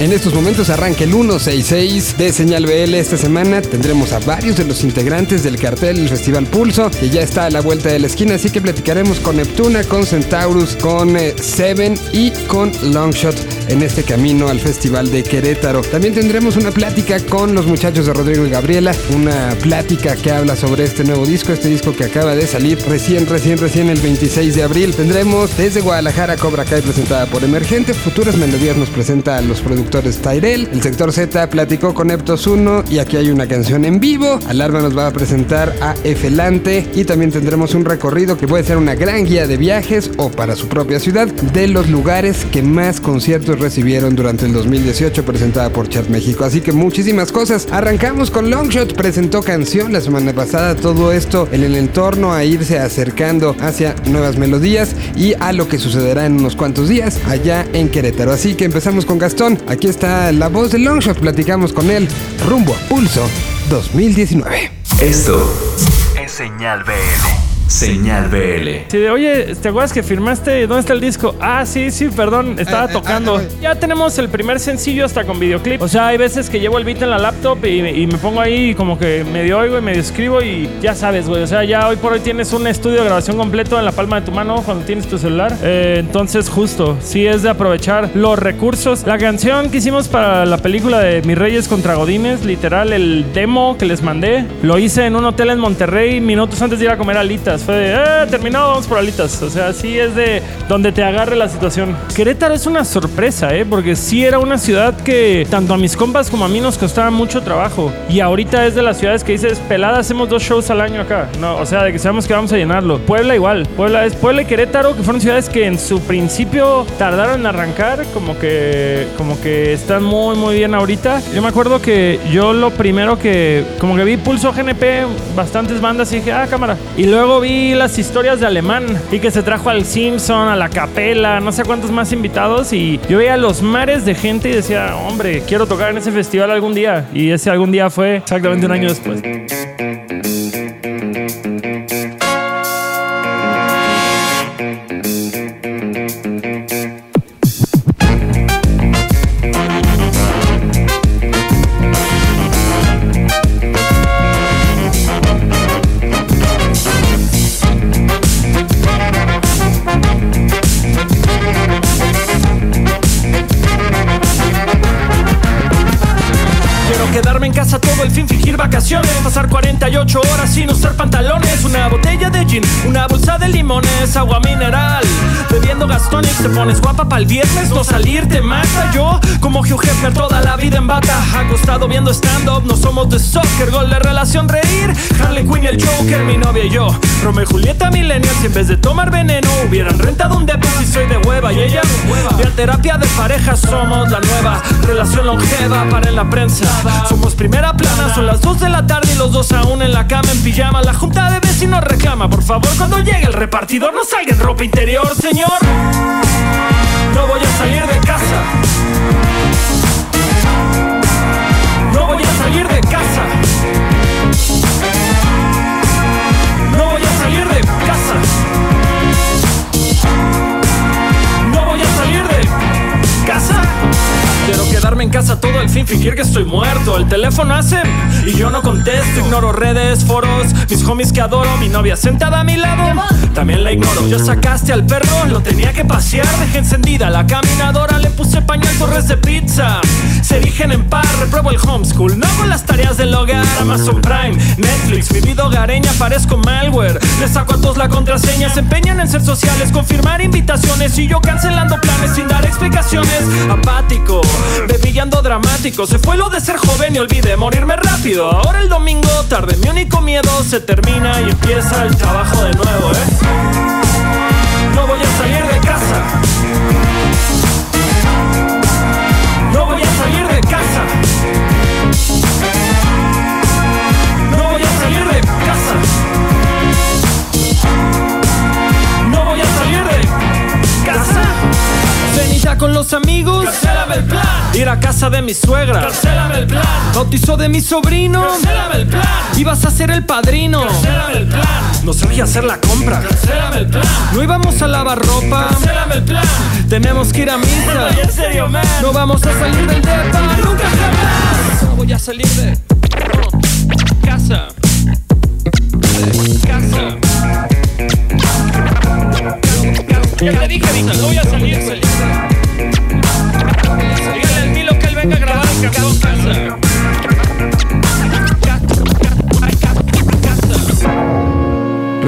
En estos momentos arranca el 166 de Señal BL. Esta semana tendremos a varios de los integrantes del cartel del Festival Pulso, que ya está a la vuelta de la esquina, así que platicaremos con Neptuna, con Centaurus, con eh, Seven y con Longshot en este camino al Festival de Querétaro. También tendremos una plática con los muchachos de Rodrigo y Gabriela, una plática que habla sobre este nuevo disco, este disco que acaba de salir recién, recién, recién el 26 de abril. Tendremos desde Guadalajara Cobra Kai presentada por Emergente, Futuras Melodías nos presenta a los productores Tyrell. El sector Z platicó con Eptos 1 y aquí hay una canción en vivo. Alarma nos va a presentar a Efelante y también tendremos un recorrido que puede ser una gran guía de viajes o para su propia ciudad de los lugares que más conciertos recibieron durante el 2018 presentada por Chat México. Así que muchísimas cosas. Arrancamos con Longshot, presentó canción la semana pasada. Todo esto en el entorno a irse acercando hacia nuevas melodías y a lo que sucederá en unos cuantos días allá en Querétaro. Así que empezamos con Gastón. Aquí está la voz de Longshot. Platicamos con él rumbo a Pulso 2019. Esto es Señal BL. Señal BL. Sí, de, oye, ¿te acuerdas que firmaste? ¿Dónde está el disco? Ah, sí, sí, perdón, estaba Ah, ah, tocando. ah, ya tenemos el primer sencillo hasta con videoclip. O sea, hay veces que llevo el beat en la laptop y, y me pongo ahí como que medio oigo y medio escribo y ya sabes, güey. O sea, ya hoy por hoy tienes un estudio de grabación completo en la palma de tu mano cuando tienes tu celular. Eh, entonces, justo, sí es de aprovechar los recursos. La canción que hicimos para la película de Mis Reyes contra Godines, literal, el demo que les mandé, lo hice en un hotel en Monterrey minutos antes de ir a comer alitas. Fue de, eh, terminado, vamos por alitas. O sea, sí es de donde te agarre la situación. Querétaro es una sorpresa, ¿eh? Porque sí era una ciudad que tanto a mis compas como a mí nos costaba mucho trabajo. Y ahorita es de las ciudades que dices, pelada, hacemos dos shows al año acá. No, o sea, de que sabemos que vamos a llenarlo. Puebla igual. Puebla es Puebla y Querétaro, que fueron ciudades que en su principio tardaron en arrancar, como que, como que están muy, muy bien ahorita. Yo me acuerdo que yo lo primero que, como que vi Pulso GNP, bastantes bandas y dije, ah, cámara. Y luego vi las historias de Alemán y que se trajo al Simpson, a la Capela, no sé cuántos más invitados. Y yo veía los mares de gente y decía, hombre, quiero tocar en ese festival algún día. Y ese algún día fue exactamente un año después. Te pones guapa para el viernes, no salir te mata Yo, como Hugh Hefner, toda la vida en bata. Acostado viendo stand-up, no somos de soccer Gol de relación, reír. Harley Quinn y el Joker, mi novia y yo. Romeo y Julieta millennials y en vez de tomar veneno Hubieran rentado un depósito y soy de hueva. Y ella, de terapia de pareja somos la nueva Relación longeva para en la prensa. Somos primera plana, son las 2 de la tarde y los dos aún en la cama en pijama. La junta de vecinos reclama, por favor cuando llegue el repartidor No salga en ropa interior, señor. No voy a salir de casa. No voy a salir de casa fin, fingir que estoy muerto. El teléfono hace y yo no contesto. Ignoro redes, foros, mis homies que adoro Mi novia sentada a mi lado, también la ignoro. Ya sacaste al perro, lo tenía que pasear. Dejé encendida la caminadora, le puse pañal torres de pizza. Se erigen en par, repruebo el homeschool. No hago las tareas del hogar, Amazon Prime Netflix, mi vida hogareña, parezco malware. Le saco a todos la contraseña, se empeñan en ser sociales Confirmar invitaciones y yo cancelando planes sin dar explicaciones. Apático, bebillando dramático Se fue lo de ser joven y olvidé morirme rápido. Ahora el domingo, tarde, mi único miedo se termina y empieza el trabajo de nuevo, ¿eh? No voy a salir de casa con los amigos. Cancélame el plan. Ir a casa de mi suegra. Cancélame el plan. Bautizo de mi sobrino. Cancélame el plan. Ibas a ser el padrino. Cancélame el plan. No sabía hacer la compra. Cancélame el plan. No íbamos a lavar ropa. Cancélame el plan. Tenemos que ir a misa. Ay, en serio, man. No vamos a salir del depa. Nunca jamás. No voy a salir de casa. Casa. Ya le dije, no voy a salir. salir. Venga a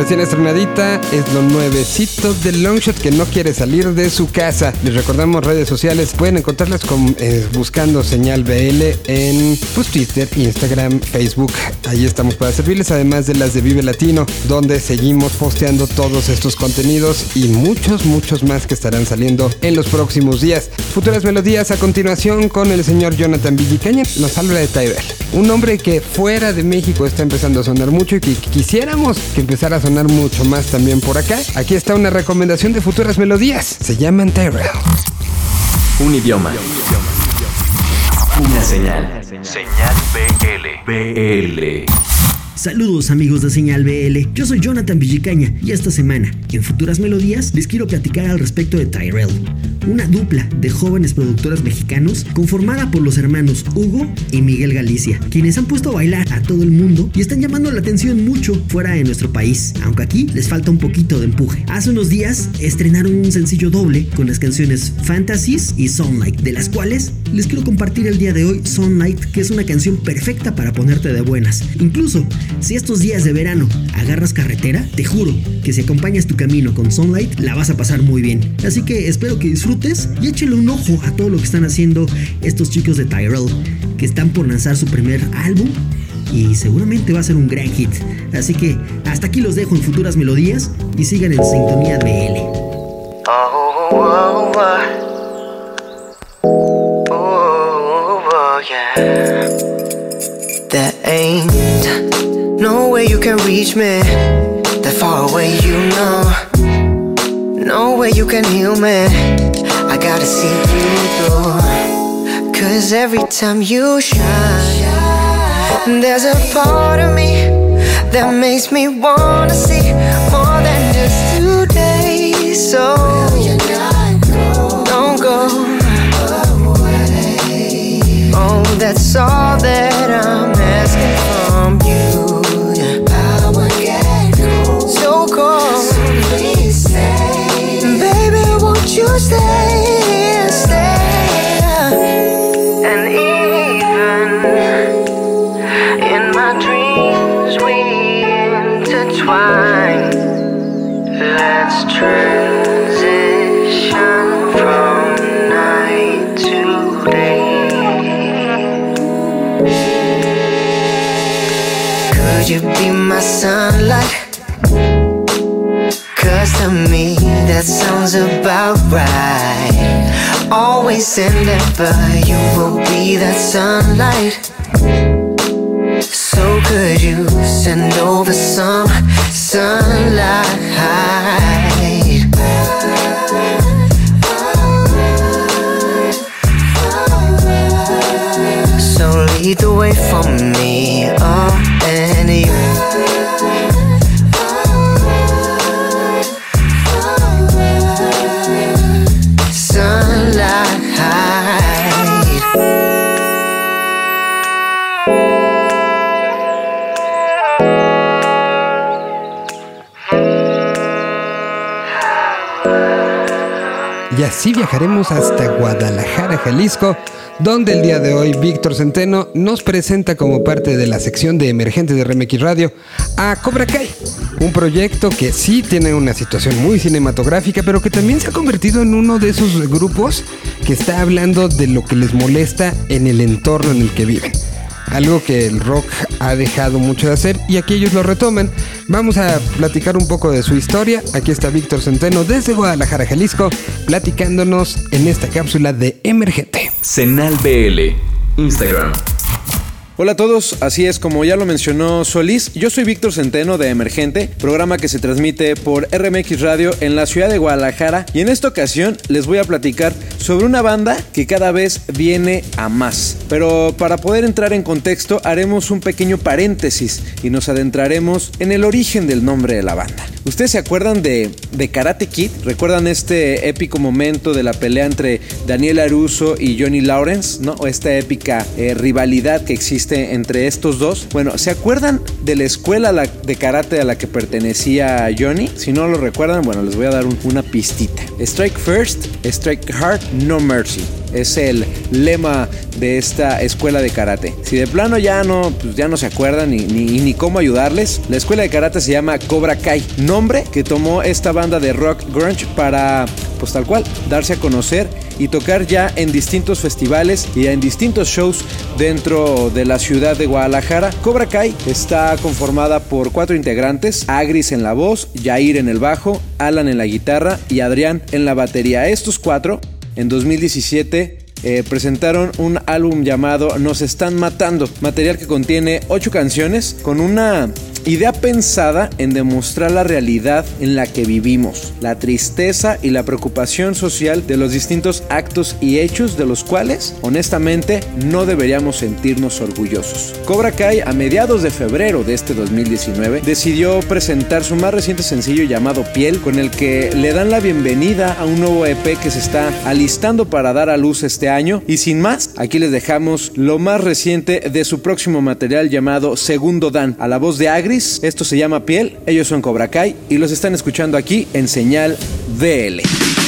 Recién estrenadita es lo nuevecito de Longshot que no quiere salir de su casa. Les recordamos redes sociales, pueden encontrarlas con, eh, buscando señal BL en pues, Twitter, Instagram, Facebook. Ahí estamos para servirles, además de las de Vive Latino, donde seguimos posteando todos estos contenidos y muchos, muchos más que estarán saliendo en los próximos días. Futuras melodías a continuación con el señor Jonathan Villicaña. Nos habla de Tyrell, un hombre que fuera de México está empezando a sonar mucho y que quisiéramos que empezara a sonar mucho más también por acá. Aquí está una recomendación de futuras melodías. Se llaman Tyrell. Un idioma. Una señal. Señal BL. BL. Saludos amigos de Señal BL, yo soy Jonathan Villicaña y esta semana, en Futuras Melodías, les quiero platicar al respecto de Tyrell, una dupla de jóvenes productores mexicanos conformada por los hermanos Hugo y Miguel Galicia, quienes han puesto a bailar a todo el mundo y están llamando la atención mucho fuera de nuestro país, aunque aquí les falta un poquito de empuje. Hace unos días estrenaron un sencillo doble con las canciones Fantasies y Sunlight, de las cuales les quiero compartir el día de hoy Sunlight, que es una canción perfecta para ponerte de buenas. Incluso, si estos días de verano agarras carretera, te juro que si acompañas tu camino con Sunlight, la vas a pasar muy bien. Así que espero que disfrutes y échale un ojo a todo lo que están haciendo estos chicos de Tyrell, que están por lanzar su primer álbum y seguramente va a ser un gran hit. Así que hasta aquí los dejo en futuras melodías y sigan en sintonía BL. Oh, oh, ain't no way you can reach me. That far away, you know. No way you can heal me. Gotta see you through. Cause every time you shine, there's a part of me that makes me wanna see more than just today. So don't go. Oh, that's all that Could you be my sunlight? Cause to me that sounds about right. Always and ever, you will be that sunlight. So could you send over some sunlight? So lead the way for me, oh, and así viajaremos hasta Guadalajara, Jalisco, donde el día de hoy Víctor Centeno nos presenta como parte de la sección de emergentes de RMX Radio a Cobra Kai, un proyecto que sí tiene una situación muy cinematográfica, pero que también se ha convertido en uno de esos grupos que está hablando de lo que les molesta en el entorno en el que viven. Algo que el rock ha dejado mucho de hacer y aquí ellos lo retoman. Vamos a platicar un poco de su historia. Aquí está Víctor Centeno desde Guadalajara, Jalisco, platicándonos en esta cápsula de Emergente. Senal BL. Instagram. Hola a todos, así es como ya lo mencionó Solís, yo soy Víctor Centeno de Emergente, programa que se transmite por RMX Radio en la ciudad de Guadalajara y en esta ocasión les voy a platicar sobre una banda que cada vez viene a más. Pero para poder entrar en contexto haremos un pequeño paréntesis y nos adentraremos en el origen del nombre de la banda. ¿Ustedes se acuerdan de, de Karate Kid? ¿Recuerdan este épico momento de la pelea entre Daniel Aruso y Johnny Lawrence? ¿No? Esta épica eh, rivalidad que existe entre estos dos. Bueno, ¿se acuerdan de la escuela de karate a la que pertenecía Johnny? Si no lo recuerdan, bueno, les voy a dar una pistita. Strike first, strike hard, no mercy. Es el lema de esta escuela de karate. Si de plano ya no, pues ya no se acuerdan ni, ni, ni cómo ayudarles, la escuela de karate se llama Cobra Kai, nombre que tomó esta banda de rock grunge para, pues tal cual, darse a conocer y tocar ya en distintos festivales y en distintos shows dentro de la ciudad de Guadalajara. Cobra Kai está conformada por cuatro integrantes, Agris en la voz, Jair en el bajo, Alan en la guitarra y Adrián en la batería. Estos cuatro, en 2017, eh, presentaron un álbum llamado Nos están matando, material que contiene ocho canciones con una idea pensada en demostrar la realidad en la que vivimos, la tristeza y la preocupación social de los distintos actos y hechos de los cuales, honestamente, no deberíamos sentirnos orgullosos. Cobra Kai, a mediados de febrero de este 2019, decidió presentar su más reciente sencillo llamado Piel, con el que le dan la bienvenida a un nuevo EP que se está alistando para dar a luz este año. Y sin más, aquí les dejamos lo más reciente de su próximo material llamado Segundo Dan, a la voz de Agri esto se llama Piel, ellos son Cobra Kai y los están escuchando aquí en Señal DL.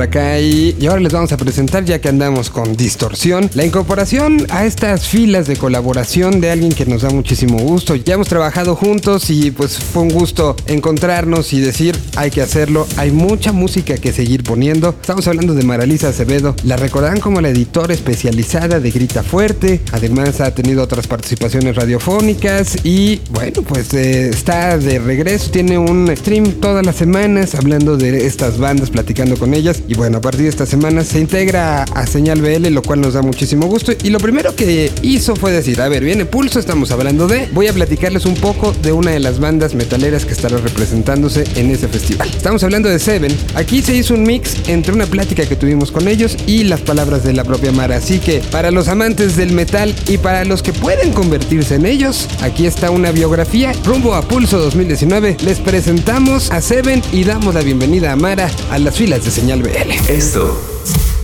Cobra Y ahora les vamos a presentar, ya que andamos con distorsión, la incorporación a estas filas de colaboración de alguien que nos da muchísimo gusto. Ya hemos trabajado juntos y pues fue un gusto encontrarnos y decir hay que hacerlo. Hay mucha música que seguir poniendo. Estamos hablando de Maralisa Acevedo. La recordarán como la editora especializada de Grita Fuerte. Además ha tenido otras participaciones radiofónicas y bueno, pues eh, está de regreso. Tiene un stream todas las semanas hablando de estas bandas, platicando con ellas. Y bueno, de esta semana se integra a Señal BL, lo cual nos da muchísimo gusto. Y lo primero que hizo fue decir, a ver, viene Pulso, estamos hablando de... Voy a platicarles un poco de una de las bandas metaleras que estará representándose en ese festival. Estamos hablando de Seven. Aquí se hizo un mix entre una plática que tuvimos con ellos y las palabras de la propia Mara. Así que para los amantes del metal y para los que pueden convertirse en ellos, aquí está una biografía rumbo a Pulso 2019. Les presentamos a Seven y damos la bienvenida a Mara a las filas de Señal BL. Esto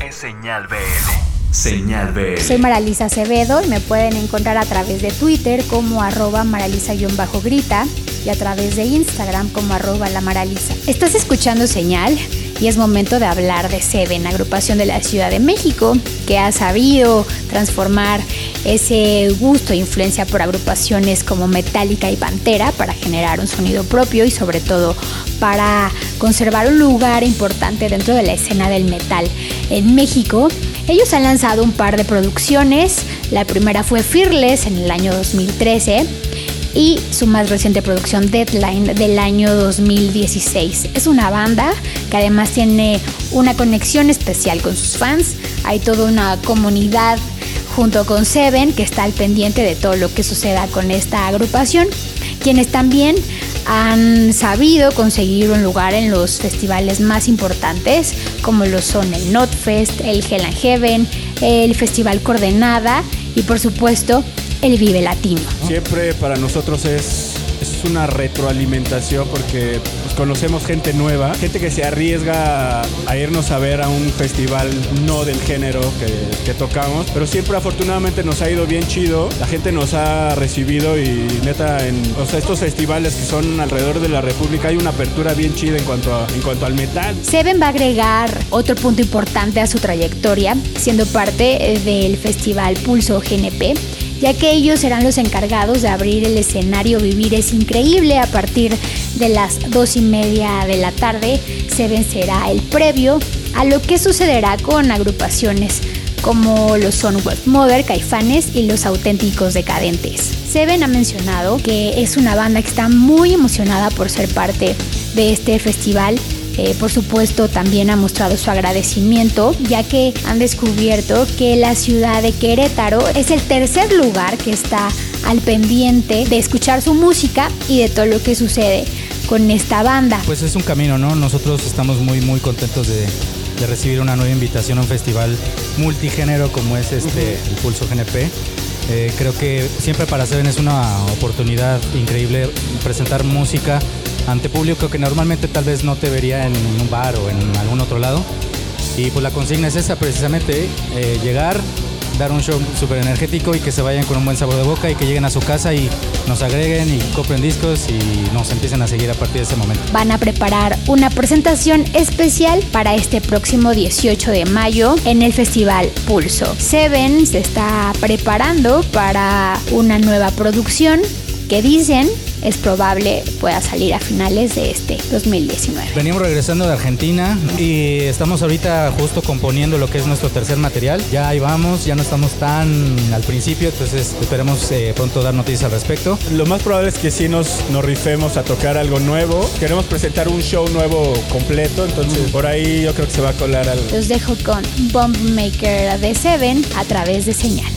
es Señal BL. Señal BL. Soy Maralisa Acevedo y me pueden encontrar a través de Twitter como arroba maralisa-grita y a través de Instagram como arroba la maralisa. Estás escuchando Señal y es momento de hablar de Seven, agrupación de la Ciudad de México, que ha sabido transformar ese gusto e influencia por agrupaciones como Metallica y Pantera para generar un sonido propio y sobre todo para conservar un lugar importante dentro de la escena del metal en México. Ellos han lanzado un par de producciones, la primera fue Fearless en el año 2013 y su más reciente producción Deadline del año 2016. Es una banda que además tiene una conexión especial con sus fans. Hay toda una comunidad junto con Seven que está al pendiente de todo lo que suceda con esta agrupación, quienes también han sabido conseguir un lugar en los festivales más importantes como lo son el Notfest, el Hell and Heaven, el Festival Coordenada y por supuesto el Vive Latino. Siempre para nosotros es, es una retroalimentación porque pues, conocemos gente nueva, gente que se arriesga a, a irnos a ver a un festival no del género que, que tocamos, pero siempre afortunadamente nos ha ido bien chido, la gente nos ha recibido y neta en o sea, estos festivales que son alrededor de la República hay una apertura bien chida en cuanto, a- en cuanto al metal. Seven va a agregar otro punto importante a su trayectoria, siendo parte eh, del festival Pulso GNP, ya que ellos serán los encargados de abrir el escenario Vivir es Increíble a partir de las dos y media de la tarde. Seven será el previo a lo que sucederá con agrupaciones como lo son Mother, Caifanes y Los Auténticos Decadentes. Seven ha mencionado que es una banda que está muy emocionada por ser parte de este festival. Eh, por supuesto, también ha mostrado su agradecimiento, ya que han descubierto que la ciudad de Querétaro es el tercer lugar que está al pendiente de escuchar su música y de todo lo que sucede con esta banda. Pues es un camino, ¿no? Nosotros estamos muy, muy contentos de, de recibir una nueva invitación a un festival multigénero como es este, el Pulso GNP. Eh, creo que siempre para Seven es una oportunidad increíble presentar música ante público que normalmente tal vez no te vería en un bar o en algún otro lado. Y pues la consigna es esa precisamente, eh, llegar, dar un show súper energético y que se vayan con un buen sabor de boca y que lleguen a su casa y nos agreguen y compren discos y nos empiecen a seguir a partir de ese momento. Van a preparar una presentación especial para este próximo 18 de mayo en el Festival Pulso. Seven se está preparando para una nueva producción que dicen es probable pueda salir a finales de este 2019. Venimos regresando de Argentina y estamos ahorita justo componiendo lo que es nuestro tercer material. Ya ahí vamos, ya no estamos tan al principio, entonces esperemos eh, pronto dar noticias al respecto. Lo más probable es que sí nos, nos rifemos a tocar algo nuevo. Queremos presentar un show nuevo completo, entonces por ahí yo creo que se va a colar algo. Los dejo con Bomb Maker de Seven a través de señal.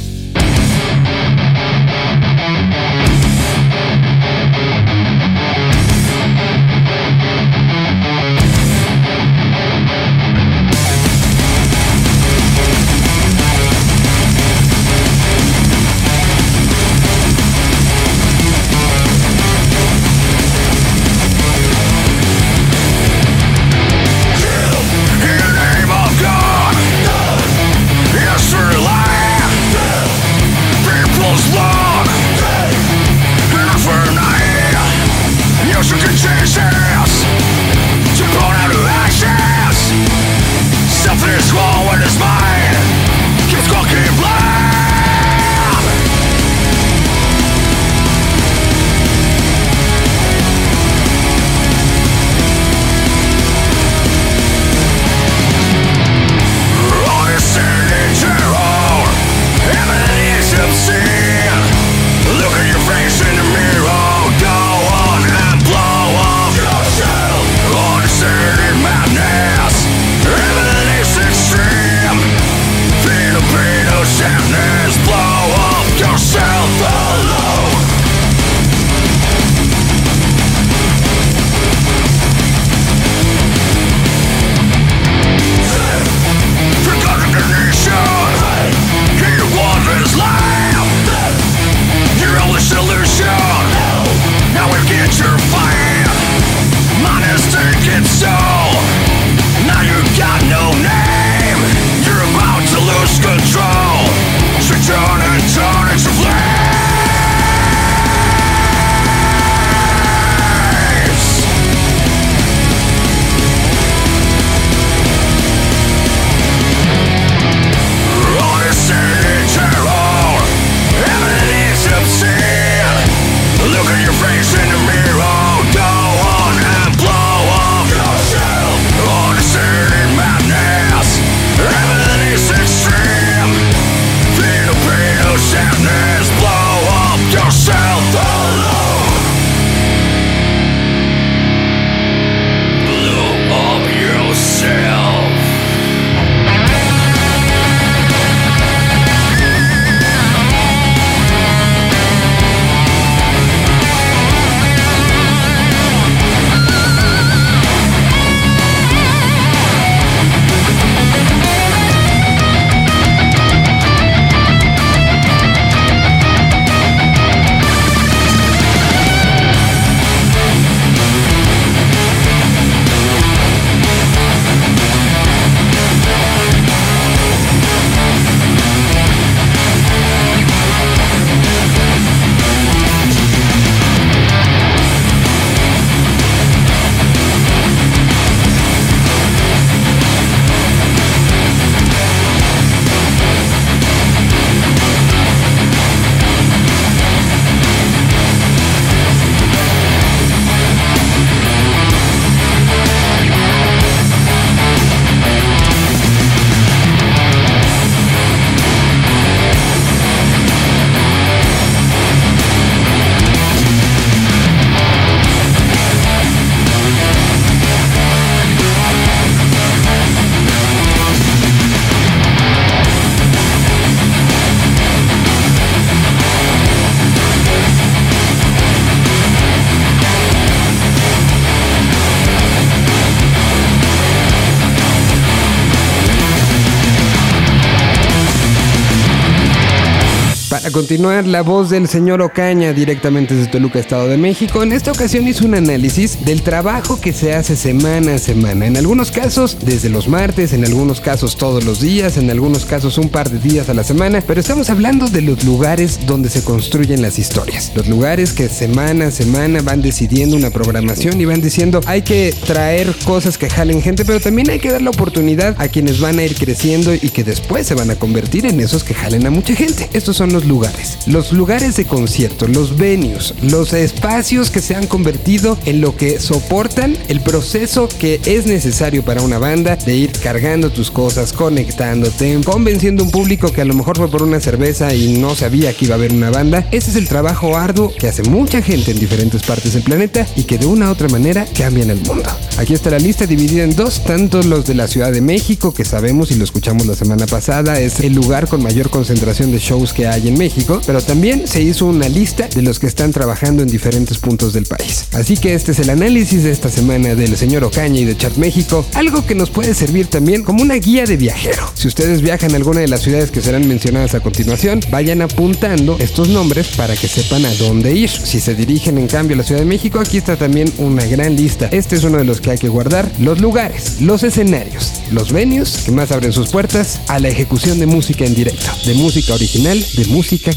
Continuar, la voz del señor Ocaña, directamente desde Toluca, Estado de México, en esta ocasión hizo un análisis del trabajo que se hace semana a semana. En algunos casos, desde los martes, en algunos casos todos los días, en algunos casos un par de días a la semana, pero estamos hablando de los lugares donde se construyen las historias. Los lugares que semana a semana van decidiendo una programación y van diciendo hay que traer cosas que jalen gente, pero también hay que dar la oportunidad a quienes van a ir creciendo y que después se van a convertir en esos que jalen a mucha gente. Estos son los lugares. Los lugares de concierto, los venues, los espacios que se han convertido en lo que soportan el proceso que es necesario para una banda de ir cargando tus cosas, conectándote, convenciendo un público que a lo mejor fue por una cerveza y no sabía que iba a haber una banda. Ese es el trabajo arduo que hace mucha gente en diferentes partes del planeta y que de una u otra manera cambian el mundo. Aquí está la lista dividida en dos, tanto los de la Ciudad de México, que sabemos y lo escuchamos la semana pasada, es el lugar con mayor concentración de shows que hay en México, pero también se hizo una lista de los que están trabajando en diferentes puntos del país. Así que este es el análisis de esta semana del señor Ocaña y de Chat México, algo que nos puede servir también como una guía de viajero. Si ustedes viajan a alguna de las ciudades que serán mencionadas a continuación, vayan apuntando estos nombres para que sepan a dónde ir. Si se dirigen en cambio a la Ciudad de México, aquí está también una gran lista. Este es uno de los que hay que guardar. Los lugares, los escenarios, los venues que más abren sus puertas a la ejecución de música en directo, de música original, de música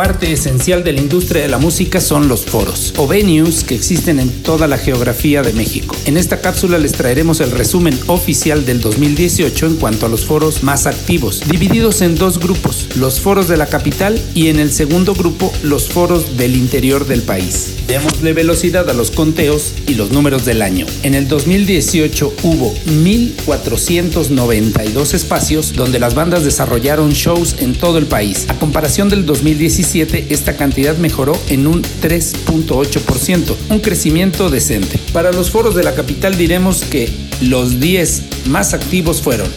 Parte esencial de la industria de la música son los foros o venues que existen en toda la geografía de México. En esta cápsula les traeremos el resumen oficial del 2018 en cuanto a los foros más activos, divididos en dos grupos, los foros de la capital y en el segundo grupo los foros del interior del país. Démosle velocidad a los conteos y los números del año. En el 2018 hubo 1.492 espacios donde las bandas desarrollaron shows en todo el país. A comparación del 2017, esta cantidad mejoró en un 3.8%, un crecimiento decente. Para los foros de la capital diremos que los 10 más activos fueron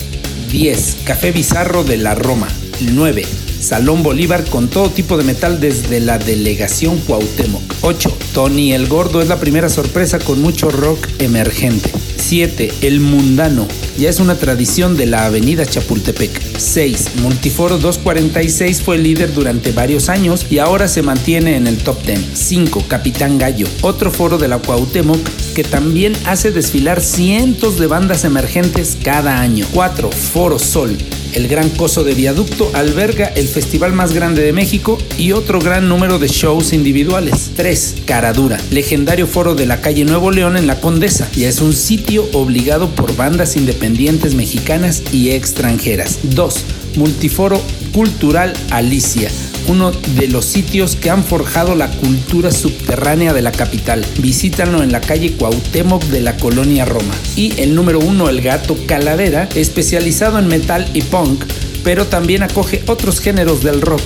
10. Café Bizarro de la Roma. 9. Salón Bolívar con todo tipo de metal desde la delegación Cuauhtémoc. 8. Tony el Gordo es la primera sorpresa con mucho rock emergente. 7. El Mundano. Ya es una tradición de la avenida Chapultepec. 6. Multiforo 246 fue líder durante varios años y ahora se mantiene en el top 10. 5. Capitán Gallo. Otro foro de la Cuauhtémoc que también hace desfilar cientos de bandas emergentes cada año. 4. Foro Sol. El Gran Coso de Viaducto alberga el festival más grande de México y otro gran número de shows individuales. 3. Caradura, legendario foro de la calle Nuevo León en La Condesa. Ya es un sitio obligado por bandas independientes mexicanas y extranjeras. 2. Multiforo Cultural Alicia uno de los sitios que han forjado la cultura subterránea de la capital. Visítanlo en la calle Cuauhtémoc de la colonia Roma. Y el número uno, el gato Calavera, especializado en metal y punk, pero también acoge otros géneros del rock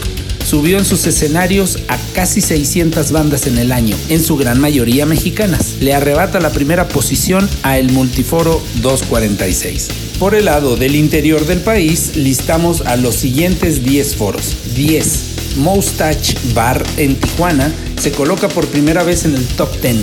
subió en sus escenarios a casi 600 bandas en el año, en su gran mayoría mexicanas. Le arrebata la primera posición a el Multiforo 246. Por el lado del interior del país, listamos a los siguientes 10 foros. 10. Moustache Bar en Tijuana se coloca por primera vez en el top 10.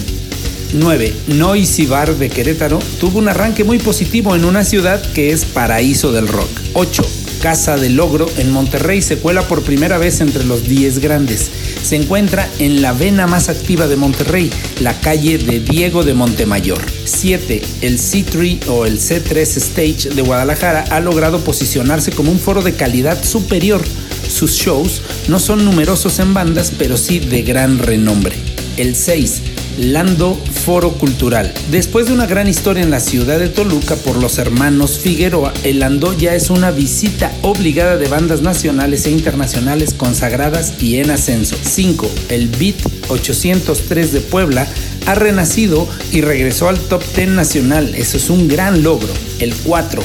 9. Noisy Bar de Querétaro tuvo un arranque muy positivo en una ciudad que es paraíso del rock. 8. Casa del Logro en Monterrey se cuela por primera vez entre los 10 grandes. Se encuentra en la vena más activa de Monterrey, la calle de Diego de Montemayor. 7. El C3 o el C3 Stage de Guadalajara ha logrado posicionarse como un foro de calidad superior. Sus shows no son numerosos en bandas, pero sí de gran renombre. El 6. Lando Foro Cultural. Después de una gran historia en la ciudad de Toluca por los hermanos Figueroa, el Lando ya es una visita obligada de bandas nacionales e internacionales consagradas y en ascenso. 5. El Beat 803 de Puebla ha renacido y regresó al top 10 nacional. Eso es un gran logro. El 4.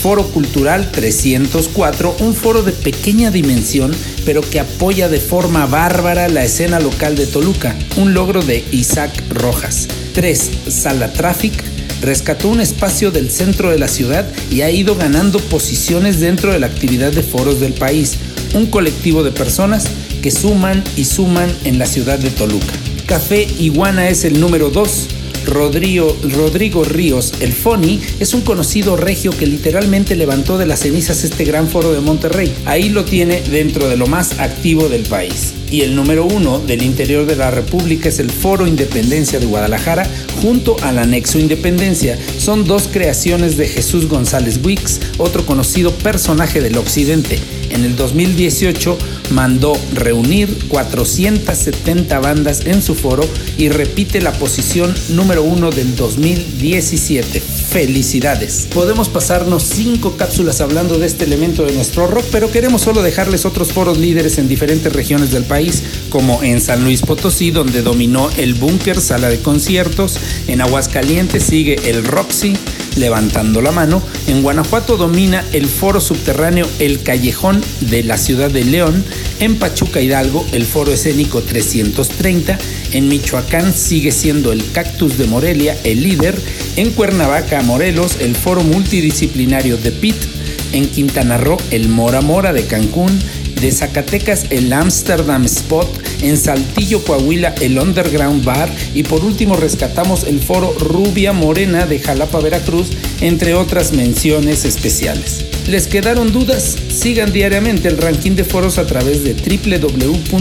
Foro Cultural 304, un foro de pequeña dimensión, pero que apoya de forma bárbara la escena local de Toluca, un logro de Isaac Rojas. 3. Sala Traffic rescató un espacio del centro de la ciudad y ha ido ganando posiciones dentro de la actividad de foros del país, un colectivo de personas que suman y suman en la ciudad de Toluca. Café Iguana es el número 2 Rodrigo, Ríos, el Foni, es un conocido regio que literalmente levantó de las cenizas este gran foro de Monterrey. Ahí lo tiene dentro de lo más activo del país. Y el número uno del interior de la República es el Foro Independencia de Guadalajara junto al Anexo Independencia. Son dos creaciones de Jesús González Wicks, otro conocido personaje del occidente. En el 2018 mandó reunir 470 bandas en su foro y repite la posición número uno del 2017. Felicidades. Podemos pasarnos cinco cápsulas hablando de este elemento de nuestro rock, pero queremos solo dejarles otros foros líderes en diferentes regiones del país, como en San Luis Potosí, donde dominó el Búnker, sala de conciertos, en Aguascalientes sigue el Roxy, levantando la mano. En Guanajuato domina el foro subterráneo El Callejón de la ciudad de León. En Pachuca Hidalgo el foro escénico 330. En Michoacán sigue siendo el Cactus de Morelia el líder. En Cuernavaca, Morelos, el foro multidisciplinario de Pit. En Quintana Roo el Mora Mora de Cancún de Zacatecas el Amsterdam Spot, en Saltillo, Coahuila el Underground Bar y por último rescatamos el foro Rubia Morena de Jalapa, Veracruz, entre otras menciones especiales. ¿Les quedaron dudas? Sigan diariamente el ranking de foros a través de www.chart.me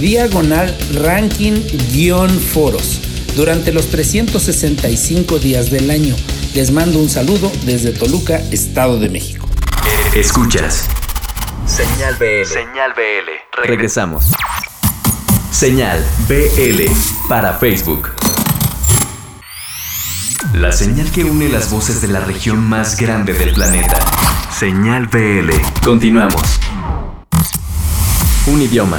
diagonal ranking-foros durante los 365 días del año. Les mando un saludo desde Toluca, Estado de México. Escuchas. Señal BL. Señal BL. Regresamos. Señal BL para Facebook. La señal que une las voces de la región más grande del planeta. Señal BL. Continuamos. Un idioma.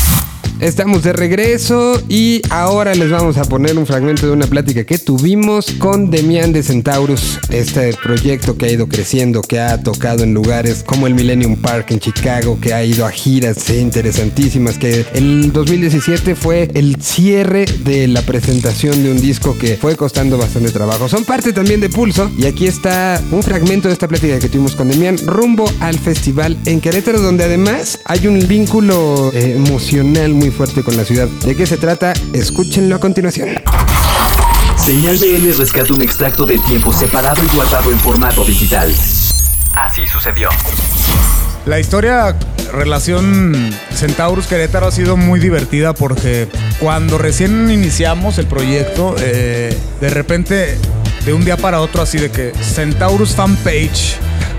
Estamos de regreso y ahora les vamos a poner un fragmento de una plática que tuvimos con Demian de Centaurus, este proyecto que ha ido creciendo, que ha tocado en lugares como el Millennium Park en Chicago, que ha ido a giras interesantísimas, que el 2017 fue el cierre de la presentación de un disco que fue costando bastante trabajo. Son parte también de Pulso y aquí está un fragmento de esta plática que tuvimos con Demian rumbo al festival en Querétaro, donde además hay un vínculo eh, emocional muy fuerte con la ciudad. ¿De qué se trata? Escúchenlo a continuación. Señal BL rescata un extracto del tiempo separado y guardado en formato digital. Así sucedió. La historia relación Centaurus Querétaro ha sido muy divertida porque cuando recién iniciamos el proyecto, eh, de repente, de un día para otro, así de que Centaurus fanpage.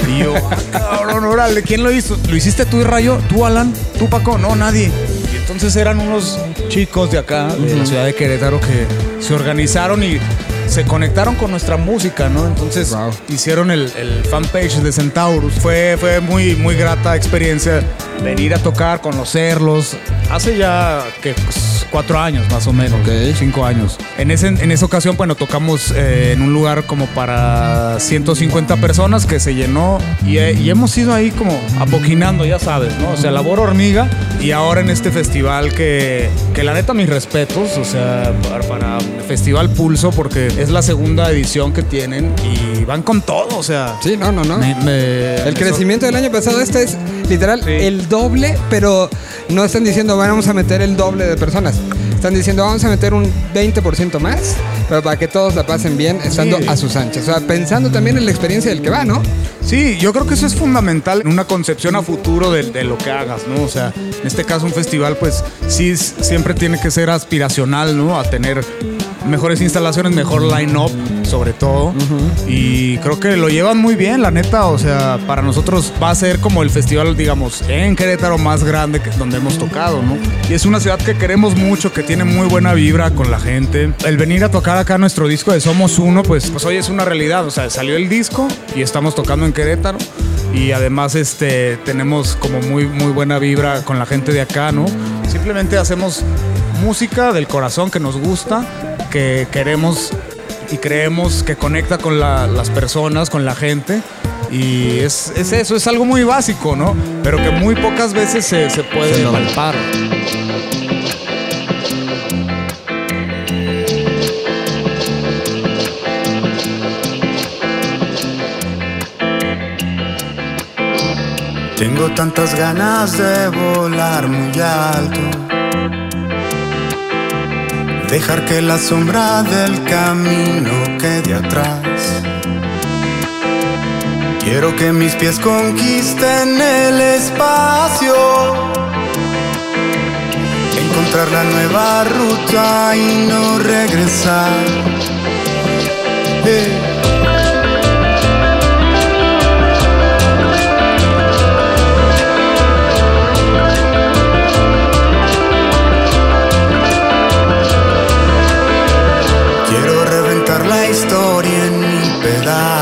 Y yo, cabrón, órale, ¿quién lo hizo? ¿Lo hiciste tú y Rayo? ¿Tú, Alan? ¿Tú, Paco? No, nadie. Entonces eran unos chicos de acá, de la ciudad de Querétaro, que se organizaron y se conectaron con nuestra música, ¿no? Entonces hicieron el, el fanpage de Centaurus. Fue, fue muy, muy grata experiencia venir a tocar, conocerlos. Hace ya que pues, cuatro años más o menos, cinco años. En, ese, en esa ocasión, bueno, tocamos eh, en un lugar como para 150 personas que se llenó y, eh, y hemos ido ahí como apoquinando, ya sabes, ¿no? O sea, labor hormiga y ahora en este festival que, que la neta mis respetos, o sea, para, para Festival Pulso porque es la segunda edición que tienen y van con todo, o sea. Sí, no, no, no. me- me- El me crecimiento del año pasado, este es literal el doble, pero no están diciendo vamos a meter el doble de personas. Están diciendo vamos a meter un 20% más, pero para que todos la pasen bien, estando Sí. a sus anchas. O sea, pensando también en la experiencia del que va, ¿no? Sí, yo creo que eso es fundamental en una concepción a futuro de, de lo que hagas, ¿no? O sea, en este caso un festival, pues sí, siempre tiene que ser aspiracional, ¿no? A tener mejores instalaciones, mejor line-up, sobre todo. Y creo que lo llevan muy bien, la neta. O sea, para nosotros va a ser como el festival, digamos, en Querétaro más grande que donde hemos tocado, ¿no? Y es una ciudad que queremos mucho, que tiene muy buena vibra con la gente. El venir a tocar acá nuestro disco de Somos Uno, pues, pues hoy es una realidad. O sea, salió el disco y estamos tocando en Querétaro. Y además este, tenemos como muy, muy buena vibra con la gente de acá, ¿no? Simplemente hacemos música del corazón que nos gusta, que queremos y creemos que conecta con la- las personas, con la gente. Y es, es eso, es algo muy básico, ¿no? Pero que muy pocas veces se, se puede Se palpar. Tengo tantas ganas de volar muy alto. Dejar que la sombra del camino quede atrás. Quiero que mis pies conquisten el espacio. Encontrar la nueva ruta y no regresar. Eh. En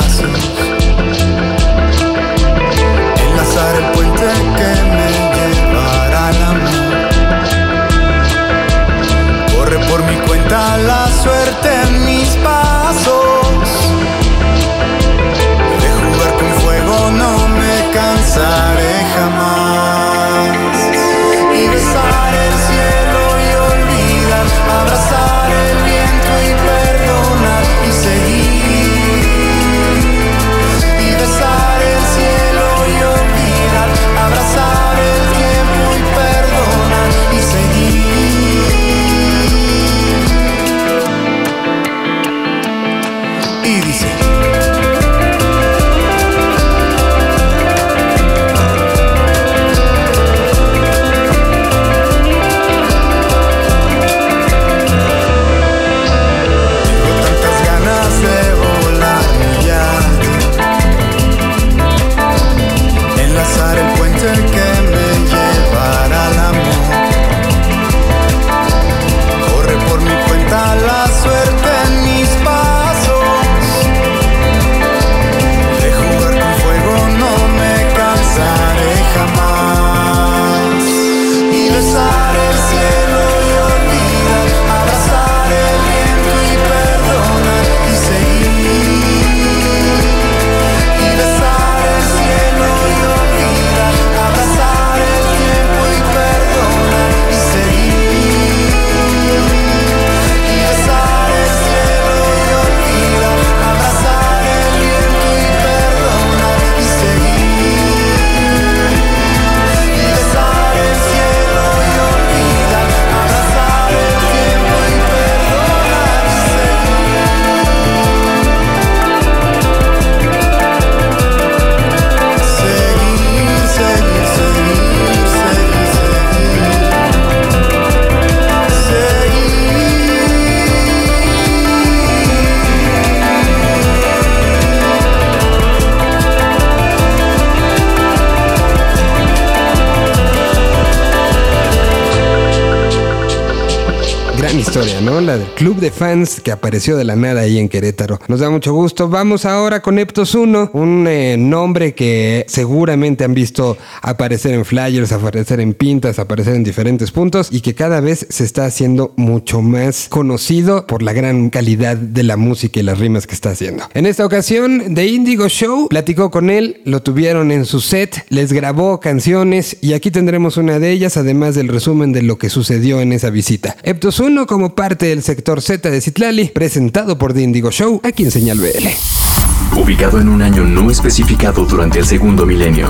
fans que apareció de la nada ahí en Querétaro. Nos da mucho gusto. Vamos ahora con Eptos 1, un eh, nombre que seguramente han visto aparecer en flyers, aparecer en pintas, aparecer en diferentes puntos y que cada vez se está haciendo mucho más conocido por la gran calidad de la música y las rimas que está haciendo. En esta ocasión, The Indigo Show platicó con él, lo tuvieron en su set, les grabó canciones y aquí tendremos una de ellas, además del resumen de lo que sucedió en esa visita. Eptos 1 como parte del sector Z de Citlali, presentado por The Indigo Show, aquí en Señal BL. Ubicado en un año no especificado durante el segundo milenio,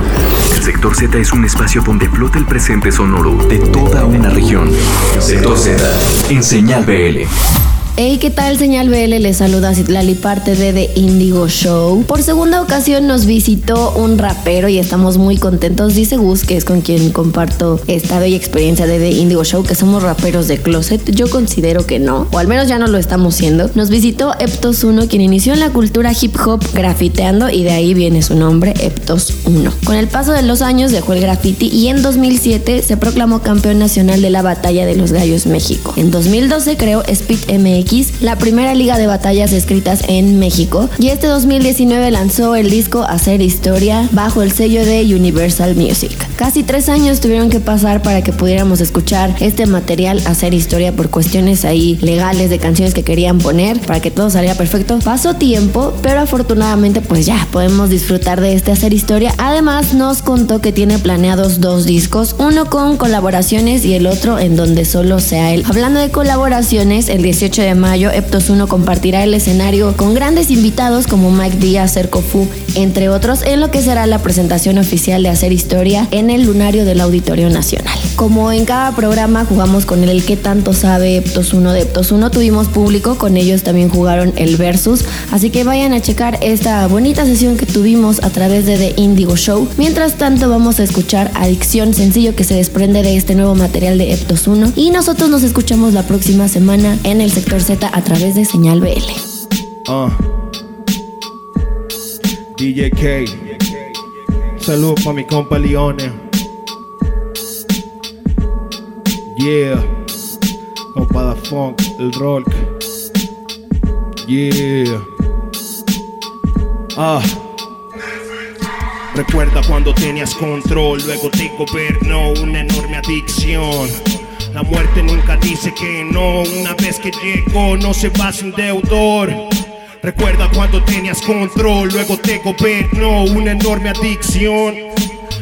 el sector Z es un espacio donde flota el presente sonoro de toda una región. Sector Z, en Señal BL. Hey, ¿qué tal? Señal BL les saluda Citlali, parte de The Indigo Show. Por segunda ocasión nos visitó un rapero y estamos muy contentos. Dice Gus, que es con quien comparto esta bella experiencia de The Indigo Show, que somos raperos de closet. Yo considero que no, o al menos ya no lo estamos siendo. Nos visitó Eptos 1, quien inició en la cultura hip hop grafiteando y de ahí viene su nombre, Eptos 1. Con el paso de los años dejó el graffiti y en 2007 se proclamó campeón nacional de la Batalla de los Gallos México. En 2012 creó Speed MX MX, la primera liga de batallas escritas en México, y este 2019 lanzó el disco Hacer Historia bajo el sello de Universal Music. Casi tres años tuvieron que pasar para que pudiéramos escuchar este material Hacer Historia por cuestiones ahí legales de canciones que querían poner para que todo saliera perfecto. Pasó tiempo, pero afortunadamente pues ya podemos disfrutar de este Hacer Historia. Además nos contó que tiene planeados dos discos, uno con colaboraciones y el otro en donde solo sea él. Hablando de colaboraciones, el 18 de mayo Eptos 1 compartirá el escenario con grandes invitados como Mike Díaz, Cerco Fu, entre otros, en lo que será la presentación oficial de Hacer Historia en el lunario del Auditorio Nacional. Como en cada programa jugamos con el que tanto sabe Eptos 1 de Eptos 1, tuvimos público, con ellos también jugaron el Versus, así que vayan a checar esta bonita sesión que tuvimos a través de The Indigo Show. Mientras tanto vamos a escuchar Adicción, sencillo que se desprende de este nuevo material de Eptos 1 y nosotros nos escuchamos la próxima semana en el sector Z a través de Señal BL. Uh. DJ K. Saludos para mi compa Leone. Yeah. Compa Da Funk, el rock. Yeah. Ah. Recuerda cuando tenías control, luego te gobernó una enorme adicción. La muerte nunca dice que no, una vez que llegó no se va sin deudor. Recuerda cuando tenías control, luego te gobernó una enorme adicción.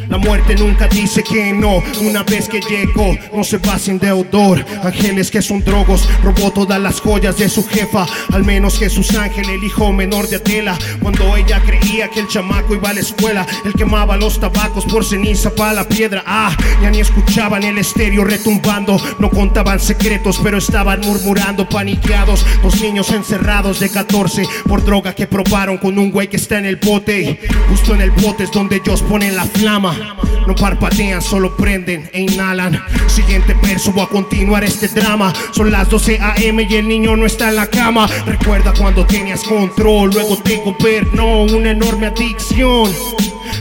La muerte nunca dice que no, una vez que llegó no se va sin deudor. Ángeles que son drogos, robó todas las joyas de su jefa. Al menos Jesús Ángel, el hijo menor de Atela. Cuando ella creía que el chamaco iba a la escuela, él quemaba los tabacos por ceniza para la piedra. Ah, ya ni escuchaban el estéreo retumbando. No contaban secretos, pero estaban murmurando, paniqueados. Dos niños encerrados de 14 por droga que probaron con un güey que está en el bote. Justo en el bote es donde ellos ponen la flama. No parpadean, solo prenden e inhalan. Siguiente verso, voy a continuar este drama. Son las 12 a.m. y el niño no está en la cama. Recuerda cuando tenías control, luego te gobernó una enorme adicción.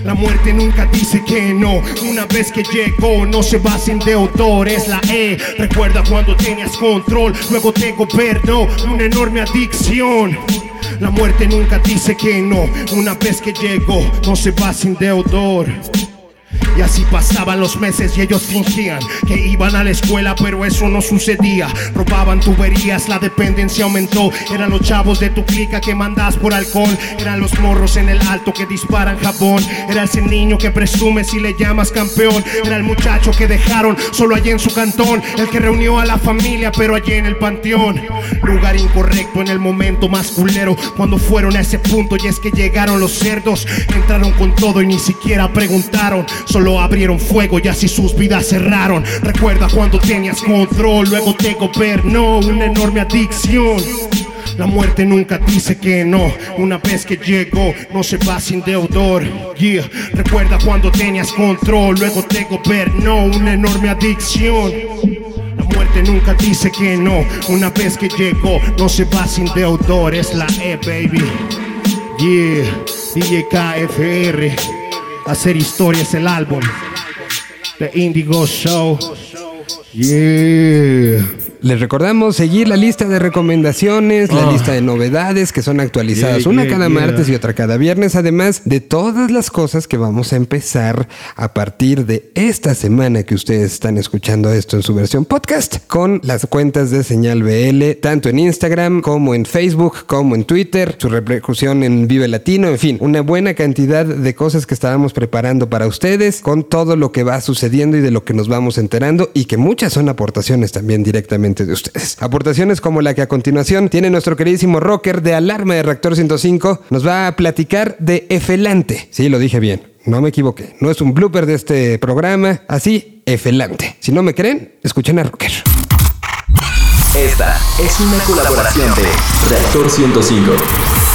La muerte nunca dice que no. Una vez que llegó, no se va sin deudor. Es la E. Recuerda cuando tenías control, luego te gobernó una enorme adicción. La muerte nunca dice que no. Una vez que llegó, no se va sin deudor. Y así pasaban los meses y ellos fingían que iban a la escuela, pero eso no sucedía. Robaban tuberías, la dependencia aumentó. Eran los chavos de tu clica que mandas por alcohol. Eran los morros en el alto que disparan jabón. Era ese niño que presume si le llamas campeón. Era el muchacho que dejaron solo allí en su cantón. El que reunió a la familia, pero allí en el panteón. Lugar incorrecto en el momento más culero. Cuando fueron a ese punto y es que llegaron los cerdos. Entraron con todo y ni siquiera preguntaron. Solo abrieron fuego y así sus vidas cerraron. Recuerda cuando tenías control, luego te gobernó una enorme adicción. La muerte nunca dice que no. Una vez que llegó, no se va sin deudor. Yeah. Recuerda cuando tenías control, luego te gobernó una enorme adicción. La muerte nunca dice que no. Una vez que llegó, no se va sin deudor. Es la E, baby. Yeah. DJ KFR. Hacer historia es el álbum. The Indigo Show. Yeah. Les recordamos seguir la lista de recomendaciones, la Ah. lista de novedades que son actualizadas Yeah, una yeah, cada yeah. martes y otra cada viernes, además de todas las cosas que vamos a empezar a partir de esta semana que ustedes están escuchando esto en su versión podcast, con las cuentas de Señal BL, tanto en Instagram como en Facebook, como en Twitter, su repercusión en Vive Latino, en fin, una buena cantidad de cosas que estábamos preparando para ustedes, con todo lo que va sucediendo y de lo que nos vamos enterando, y que muchas son aportaciones también directamente de ustedes. Aportaciones como la que a continuación tiene nuestro queridísimo rocker de Alarma de Reactor 105, nos va a platicar de Efelante. Sí, lo dije bien. No me equivoqué. No es un blooper de este programa. Así, Efelante. Si no me creen, escuchen a Rocker. Esta es una colaboración de Reactor 105.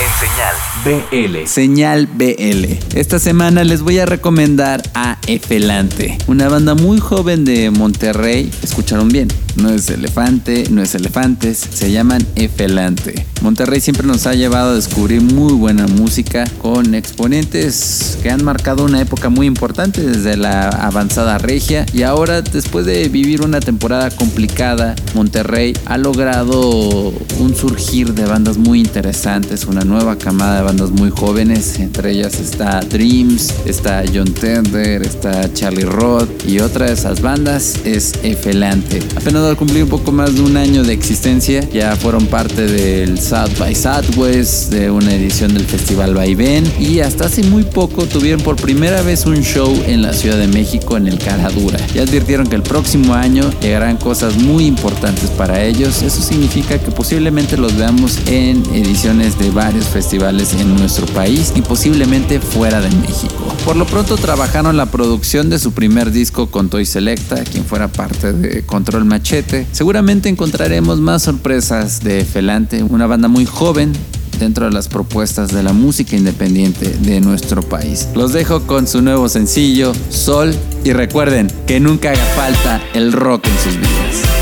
En Señal BL. Señal BL. Esta semana les voy a recomendar a Efelante, una banda muy joven de Monterrey. Escucharon bien, no es elefante, no es elefantes, se llaman Efelante. Monterrey siempre nos ha llevado a descubrir muy buena música con exponentes que han marcado una época muy importante desde la avanzada regia y ahora después de vivir una temporada complicada, Monterrey ha logrado un surgir de bandas muy interesantes, una nueva camada de bandas muy jóvenes, entre ellas está Dreams, está John Tender, está Charlie Roth y otra de esas bandas es Efelante. Apenas al cumplir un poco más de un año de existencia, ya fueron parte del South by Southwest, de una edición del Festival Vaivén y hasta hace muy poco tuvieron por primera vez un show en la Ciudad de México en el Caradura. Ya advirtieron que el próximo año llegarán cosas muy importantes para ellos. Eso significa que posiblemente los veamos en ediciones de varios festivales en nuestro país y posiblemente fuera de México. Por lo pronto trabajaron la producción de su primer disco con Toy Selecta, quien fuera parte de Control Machete. Seguramente encontraremos más sorpresas de Felante, una banda muy joven dentro de las propuestas de la música independiente de nuestro país. Los dejo con su nuevo sencillo, Sol, y recuerden que nunca haga falta el rock en sus vidas.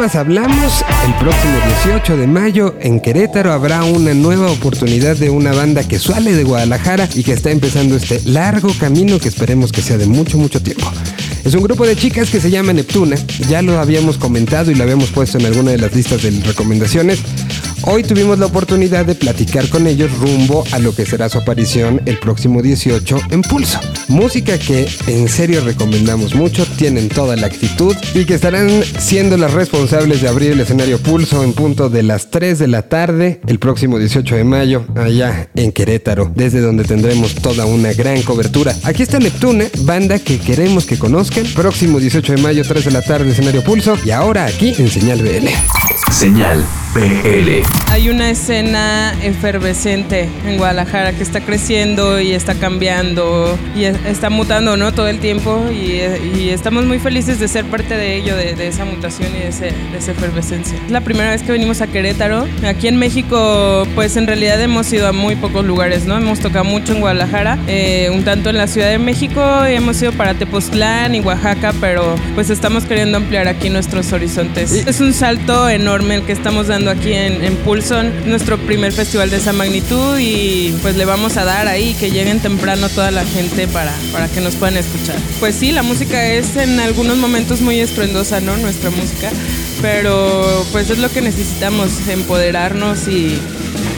Hablamos, el próximo 18 de mayo en Querétaro habrá una nueva oportunidad de una banda que sale de Guadalajara y que está empezando este largo camino que esperemos que sea de mucho, mucho tiempo. Es un grupo de chicas que se llama Neptuna. Ya lo habíamos comentado y lo habíamos puesto en alguna de las listas de recomendaciones. Hoy tuvimos la oportunidad de platicar con ellos rumbo a lo que será su aparición el próximo 18 en Pulso. Música que en serio recomendamos mucho, tienen toda la actitud y que estarán siendo las responsables de abrir el escenario Pulso en punto de las 3 de la tarde el próximo 18 de mayo allá en Querétaro, desde donde tendremos toda una gran cobertura. Aquí está Neptuna, banda que queremos que conozcan. Próximo 18 de mayo 3 de la tarde escenario Pulso y ahora aquí en Señal BL. Señal BL. Hay una escena efervescente en Guadalajara que está creciendo y está cambiando y es- está mutando ¿no? todo el tiempo y, y estamos muy felices de ser parte de ello, de, de esa mutación y de, ese- de esa efervescencia. Es la primera vez que venimos a Querétaro. Aquí en México pues en realidad hemos ido a muy pocos lugares, ¿no? Hemos tocado mucho en Guadalajara, eh, un tanto en la Ciudad de México, y hemos ido para Tepoztlán y Oaxaca, pero pues estamos queriendo ampliar aquí nuestros horizontes. Es un salto enorme el que estamos dando aquí en, Pulson, nuestro primer festival de esa magnitud y pues le vamos a dar ahí que lleguen temprano toda la gente para, para que nos puedan escuchar. Pues sí, la música es en algunos momentos muy estruendosa, ¿no? Nuestra música, pero pues es lo que necesitamos, empoderarnos y,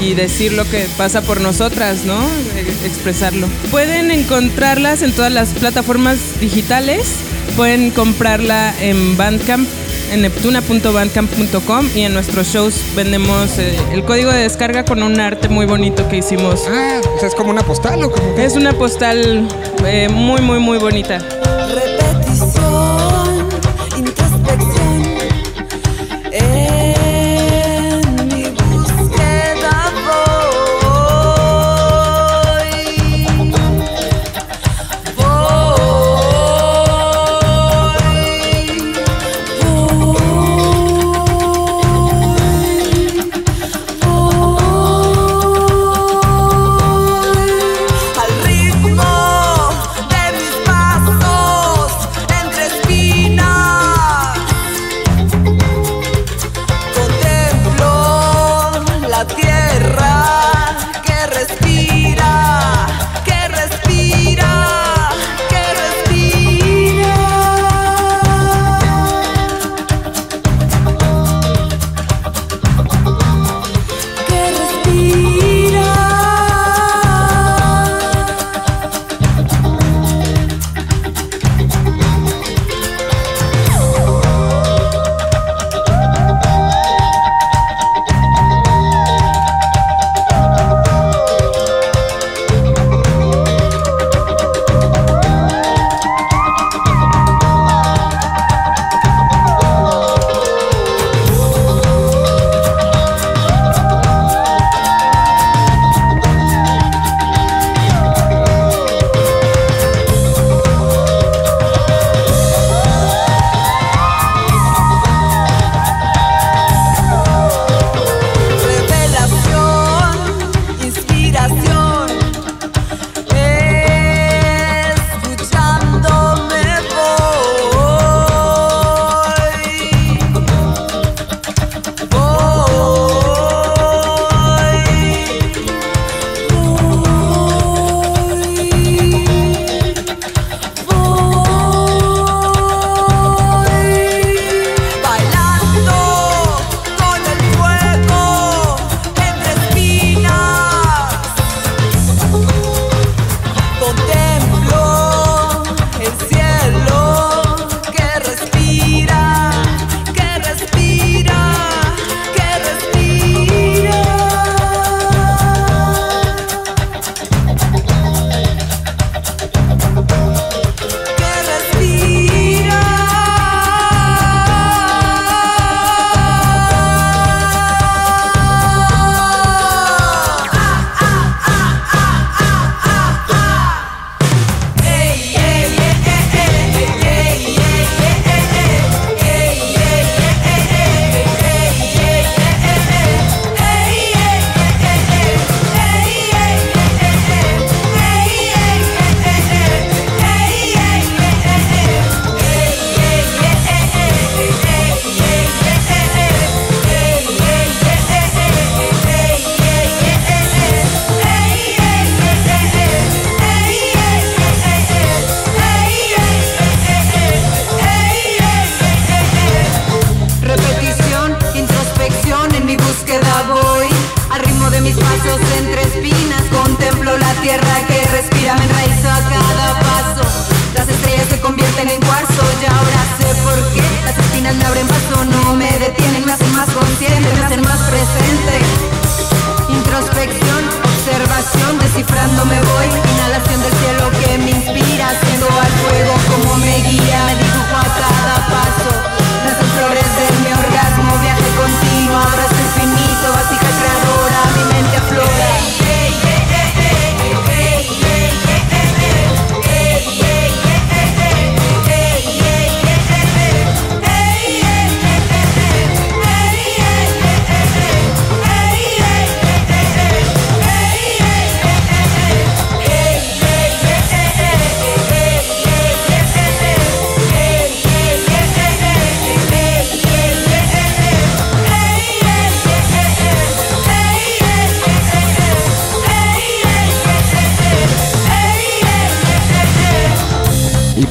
y decir lo que pasa por nosotras, ¿no? Expresarlo. Pueden encontrarlas en todas las plataformas digitales, pueden comprarla en Bandcamp en neptuna.bandcamp.com y en nuestros shows vendemos eh, el código de descarga con un arte muy bonito que hicimos. Ah, o sea, es como una postal o como Es una postal eh, muy, muy, muy bonita.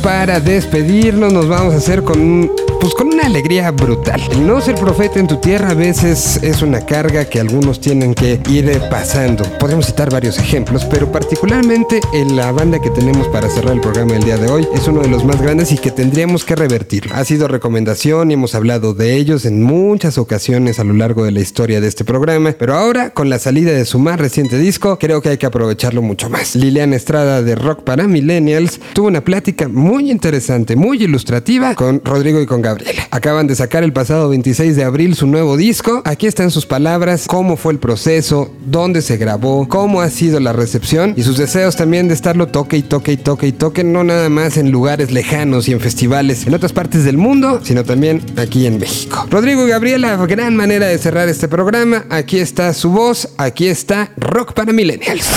Para despedirnos. Nos vamos a hacer con un pues con una alegría brutal. El no ser profeta en tu tierra a veces es una carga que algunos tienen que ir pasando. Podemos citar varios ejemplos, pero particularmente en la banda que tenemos para cerrar el programa del día de hoy es uno de los más grandes y que tendríamos que revertir. Ha sido recomendación y hemos hablado de ellos en muchas ocasiones a lo largo de la historia de este programa, pero ahora con la salida de su más reciente disco, creo que hay que aprovecharlo mucho más. Liliana Estrada de Rock para Millennials tuvo una plática muy interesante, muy ilustrativa con Rodrigo y con Gabriela. Acaban de sacar el pasado 26 de abril su nuevo disco. Aquí están sus palabras, cómo fue el proceso, dónde se grabó, cómo ha sido la recepción y sus deseos también de estarlo toque y toque y toque y toque, no nada más en lugares lejanos y en festivales en otras partes del mundo, sino también aquí en México. Rodrigo y Gabriela, gran manera de cerrar este programa. Aquí está su voz, aquí está Rock para Millennials.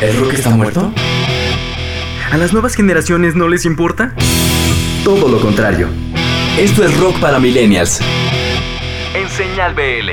¿El rock está muerto? ¿A las nuevas generaciones no les importa? Todo lo contrario. Esto es Rock para Millennials. En Señal BL.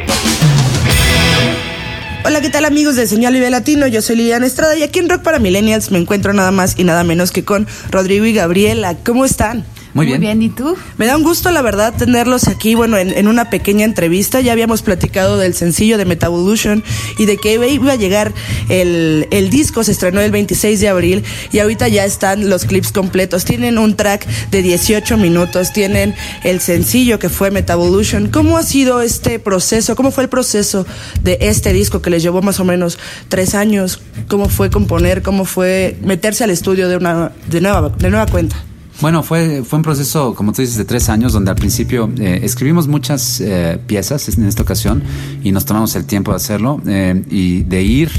Hola, ¿qué tal amigos de Señal Vive Latino? Yo soy Liliana Estrada y aquí en Rock para Millennials me encuentro nada más y nada menos que con Rodrigo y Gabriela. ¿Cómo están? Muy bien. Muy bien, ¿y tú? Me da un gusto, la verdad, tenerlos aquí, bueno, en, en una pequeña entrevista. Ya habíamos platicado del sencillo de Metavolution y de que iba a llegar el, el disco, se estrenó el 26 de abril y ahorita ya están los clips completos. Tienen un track de 18 minutos, tienen el sencillo que fue Metavolution. ¿Cómo ha sido este proceso? ¿Cómo fue el proceso de este disco que les llevó más o menos tres años? ¿Cómo fue componer? ¿Cómo fue meterse al estudio de, una, de, nueva, de nueva cuenta? Bueno, fue, fue un proceso, como tú dices, de tres años, donde al principio eh, escribimos muchas eh, piezas en esta ocasión y nos tomamos el tiempo de hacerlo eh, y de ir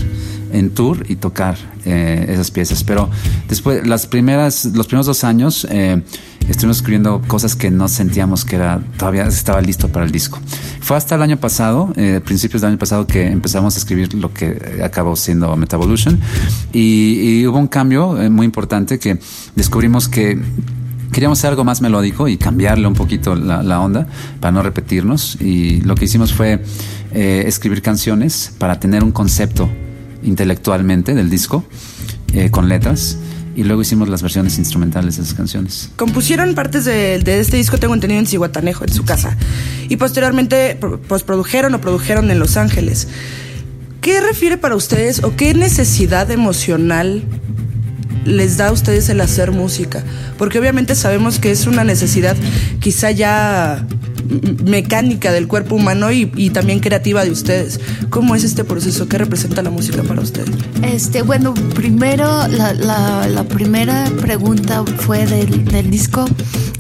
en tour y tocar eh, esas piezas. Pero después, las primeras, los primeros dos años, estuvimos escribiendo cosas que no sentíamos que era todavía estaba listo para el disco. Fue hasta el año pasado, eh, principios del año pasado, que empezamos a escribir lo que acabó siendo Metavolution. Y, y hubo un cambio eh, muy importante que descubrimos que queríamos hacer algo más melódico y cambiarle un poquito la, la onda para no repetirnos. Y lo que hicimos fue eh, escribir canciones para tener un concepto intelectualmente del disco eh, con letras. Y luego hicimos las versiones instrumentales de esas canciones. Compusieron partes de, de este disco, tengo entendido, en Cihuatanejo, en su casa. Y posteriormente pro- postprodujeron o produjeron en Los Ángeles. ¿Qué refiere para ustedes o qué necesidad emocional les da a ustedes el hacer música? Porque obviamente sabemos que es una necesidad quizá ya mecánica del cuerpo humano y, y también creativa de ustedes. ¿Cómo es este proceso? ¿Qué representa la música para ustedes? Este, bueno, primero, la, la- la primera pregunta fue del, del disco.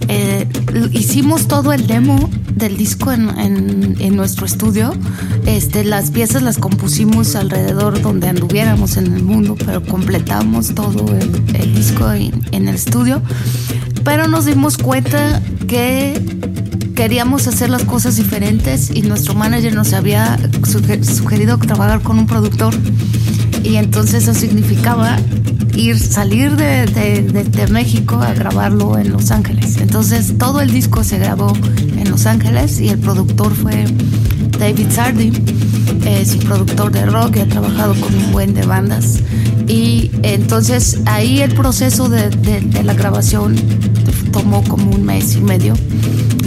Eh, hicimos todo el demo del disco en, en- en nuestro estudio. Este, las piezas las compusimos alrededor donde anduviéramos en el mundo, pero completamos todo el, el disco en, en el estudio. Pero nos dimos cuenta que queríamos hacer las cosas diferentes y nuestro manager nos había suge- sugerido trabajar con un productor y entonces eso significaba ir salir de, de- México a grabarlo en Los Ángeles. Entonces todo el disco se grabó en Los Ángeles y el productor fue David Sardi es un productor de rock y ha trabajado con un buen de bandas. Y entonces ahí el proceso de la grabación tomó como un mes y medio.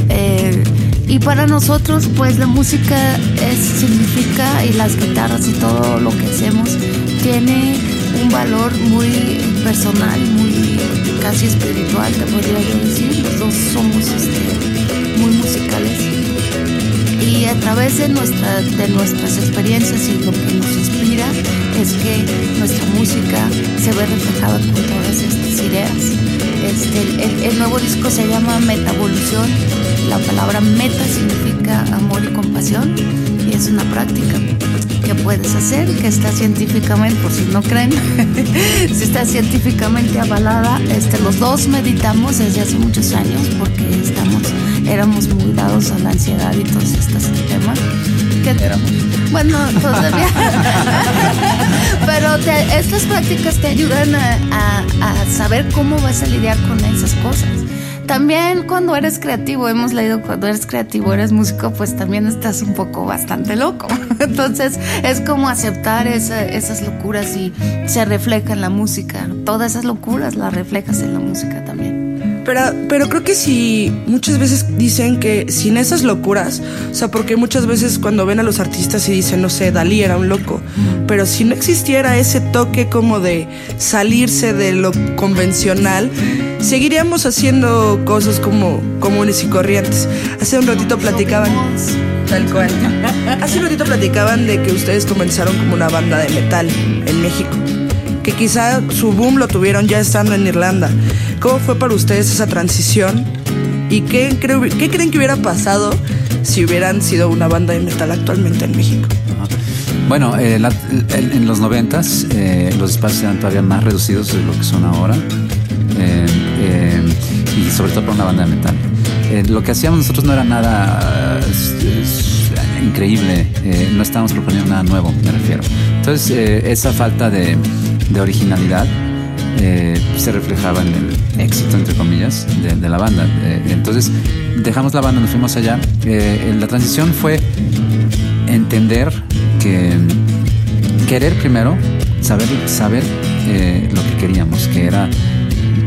Eh, y para nosotros, pues la música es, significa y las guitarras y todo lo que hacemos tiene un valor muy personal, muy casi espiritual, te podría yo decir. Los dos somos este, muy musicales. Y a través de, nuestra, de nuestras experiencias y lo que nos inspira es que nuestra música se ve reflejada con todas estas ideas. Este, el, el nuevo disco se llama Metavolución. La palabra meta significa amor y compasión y es una práctica que puedes hacer, que está científicamente, por si no creen, si está científicamente avalada. Este, los dos meditamos desde hace muchos años porque estamos, éramos muy dados a la ansiedad y todos estos temas. Que éramos. Bueno, todavía. Pero te- estas prácticas te ayudan a, a- a saber cómo vas a lidiar con esas cosas. También cuando eres creativo, hemos leído cuando eres creativo, eres músico, pues también estás un poco bastante loco. Entonces es como aceptar esa- esas locuras y se refleja en la música. Todas esas locuras las reflejas en la música también. Pero, pero creo que si muchas veces dicen que sin esas locuras, o sea, porque muchas veces cuando ven a los artistas y dicen, no sé, Dalí era un loco, pero si no existiera ese toque como de salirse de lo convencional, seguiríamos haciendo cosas como comunes y corrientes. Hace un ratito platicaban, tal cual, hace un ratito platicaban de que ustedes comenzaron como una banda de metal en México que quizá su boom lo tuvieron ya estando en Irlanda. ¿Cómo fue para ustedes esa transición? ¿Y qué, qué creen que hubiera pasado si hubieran sido una banda de metal actualmente en México? Bueno, eh, la- el- en los noventas eh, los espacios eran todavía más reducidos de lo que son ahora. Eh, eh, y sobre todo para una banda de metal. Eh, lo que hacíamos nosotros no era nada increíble, eh, no estábamos proponiendo nada nuevo, me refiero. Entonces, esa falta de, de originalidad eh, se reflejaba en el éxito, entre comillas, de, de la banda. Eh, entonces, dejamos la banda, nos fuimos allá. Eh, la transición fue entender que querer primero, saber, saber lo que queríamos, que era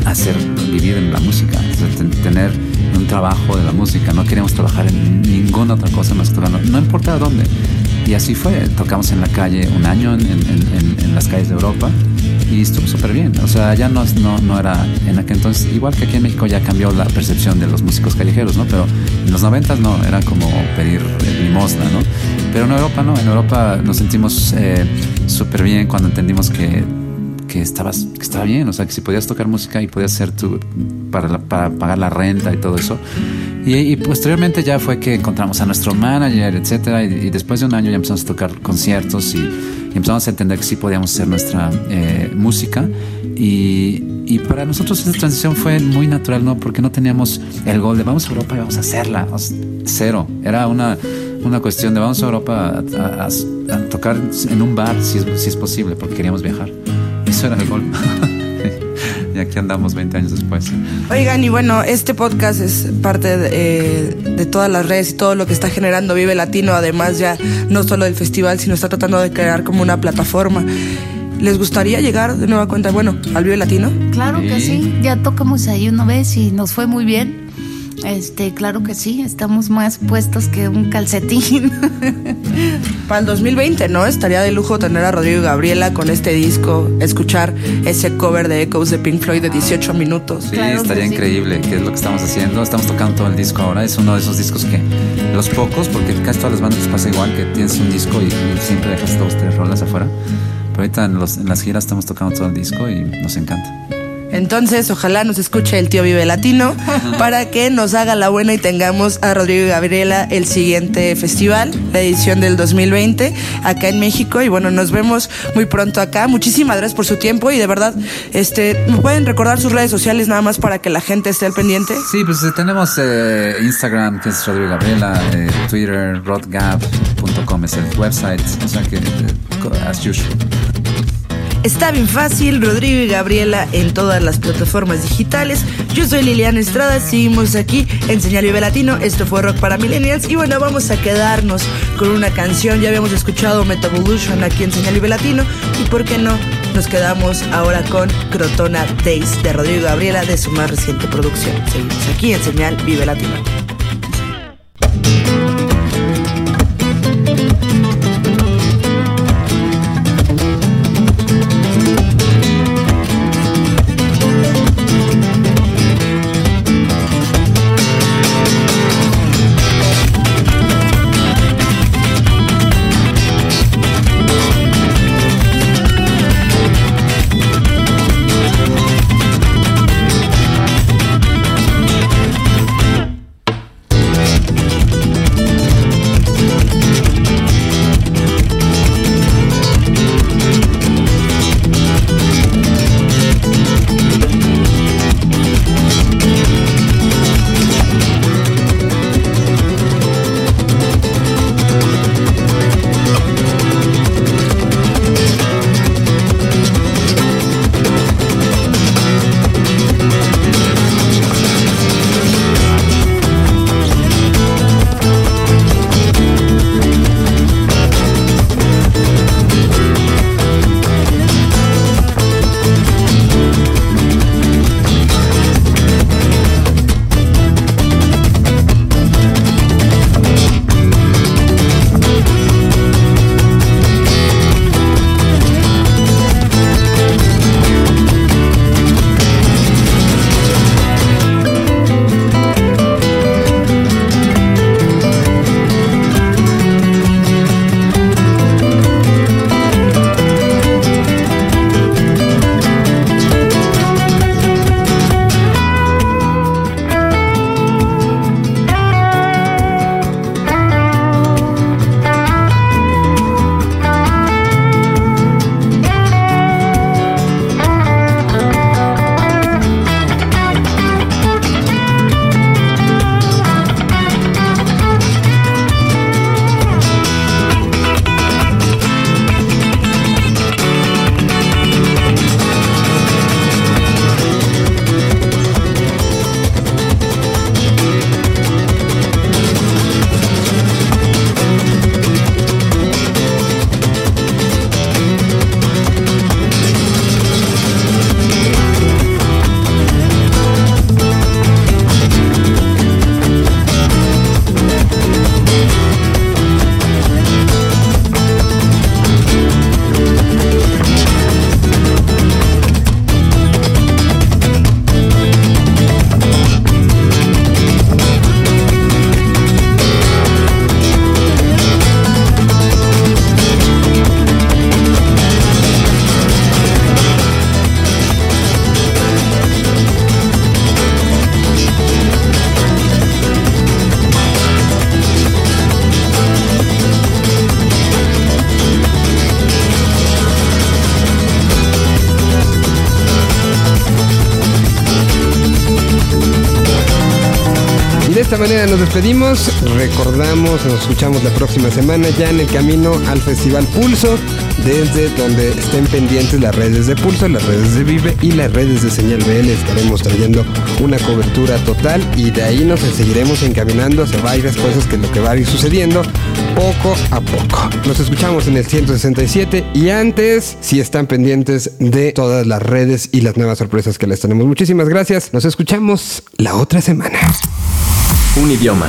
hacer vivir en la música, tener un trabajo de la música. No queríamos trabajar en ninguna otra cosa más que tocando, no importa dónde. Y así fue, tocamos en la calle un año en, en- en- en las calles de Europa y estuvo súper bien. O sea, ya no, no, no era en aquel entonces, igual que aquí en México ya cambió la percepción de los músicos callejeros, ¿no? Pero en los noventas no, era como pedir limosna, ¿no? Pero en Europa no, en Europa nos sentimos eh, súper bien cuando entendimos que que estabas que estaba bien, o sea, que si podías tocar música y podías hacer tu para, la- para pagar la renta y todo eso. Y, posteriormente ya fue que encontramos a nuestro manager, etcétera, y, después de un año ya empezamos a tocar conciertos y, empezamos a entender que sí podíamos hacer nuestra eh, música. Y, para nosotros esa transición fue muy natural, ¿no? Porque no teníamos el gol de vamos a Europa y vamos a hacerla. Cero. Era una, una cuestión de vamos a Europa a- a tocar en un bar si es, si es posible, porque queríamos viajar. Eso era el gol. y aquí andamos 20 años después. Oigan, y bueno, este podcast es parte de, eh, de todas las redes y todo lo que está generando Vive Latino, además ya no solo del festival, sino está tratando de crear como una plataforma. ¿Les gustaría llegar de nueva cuenta, bueno, al Vive Latino? Claro que sí, ya tocamos ahí una vez y nos fue muy bien. Este, claro que sí, estamos más puestos que un calcetín. Para el 2020, ¿no? Estaría de lujo tener a Rodrigo y Gabriela con este disco, escuchar ese cover de Echoes de Pink Floyd de 18 minutos. Sí, estaría increíble, que es lo que estamos haciendo. Estamos tocando todo el disco ahora. Es uno de esos discos que los pocos, porque casi todas las bandas les pasa igual, que tienes un disco y, y siempre dejas dos, tres rolas afuera. Pero ahorita en, los- en las giras estamos tocando todo el disco y nos encanta. Entonces, ojalá nos escuche el tío Vive Latino para que nos haga la buena y tengamos a Rodrigo y Gabriela el siguiente festival, la edición del 2020, acá en México. Y bueno, nos vemos muy pronto acá. Muchísimas gracias por su tiempo y de verdad, este, ¿me pueden recordar sus redes sociales nada más para que la gente esté al pendiente? Sí, pues eh, tenemos eh, Instagram, que es Rodrigo Gabriela, eh, Twitter, rodgap.com es el website. O sea que, eh, as usual. Está bien fácil, Rodrigo y Gabriela en todas las plataformas digitales. Yo soy Liliana Estrada, seguimos aquí en Señal Vive Latino. Esto fue Rock para Millennials. Y bueno, vamos a quedarnos con una canción. Ya habíamos escuchado Metavolution aquí en Señal Vive Latino. Y por qué no, nos quedamos ahora con Crotona Days de Rodrigo y Gabriela de su más reciente producción. Seguimos aquí en Señal Vive Latino. Recordamos, nos escuchamos la próxima semana ya en el camino al Festival Pulso, desde donde estén pendientes las redes de Pulso, las redes de Vive y las redes de Señal BL. Estaremos trayendo una cobertura total y de ahí nos seguiremos encaminando hacia varias cosas que lo que va a ir sucediendo poco a poco. Nos escuchamos en el 167 y antes, si están pendientes de todas las redes y las nuevas sorpresas que les tenemos. Muchísimas gracias. Nos escuchamos la otra semana. Un idioma.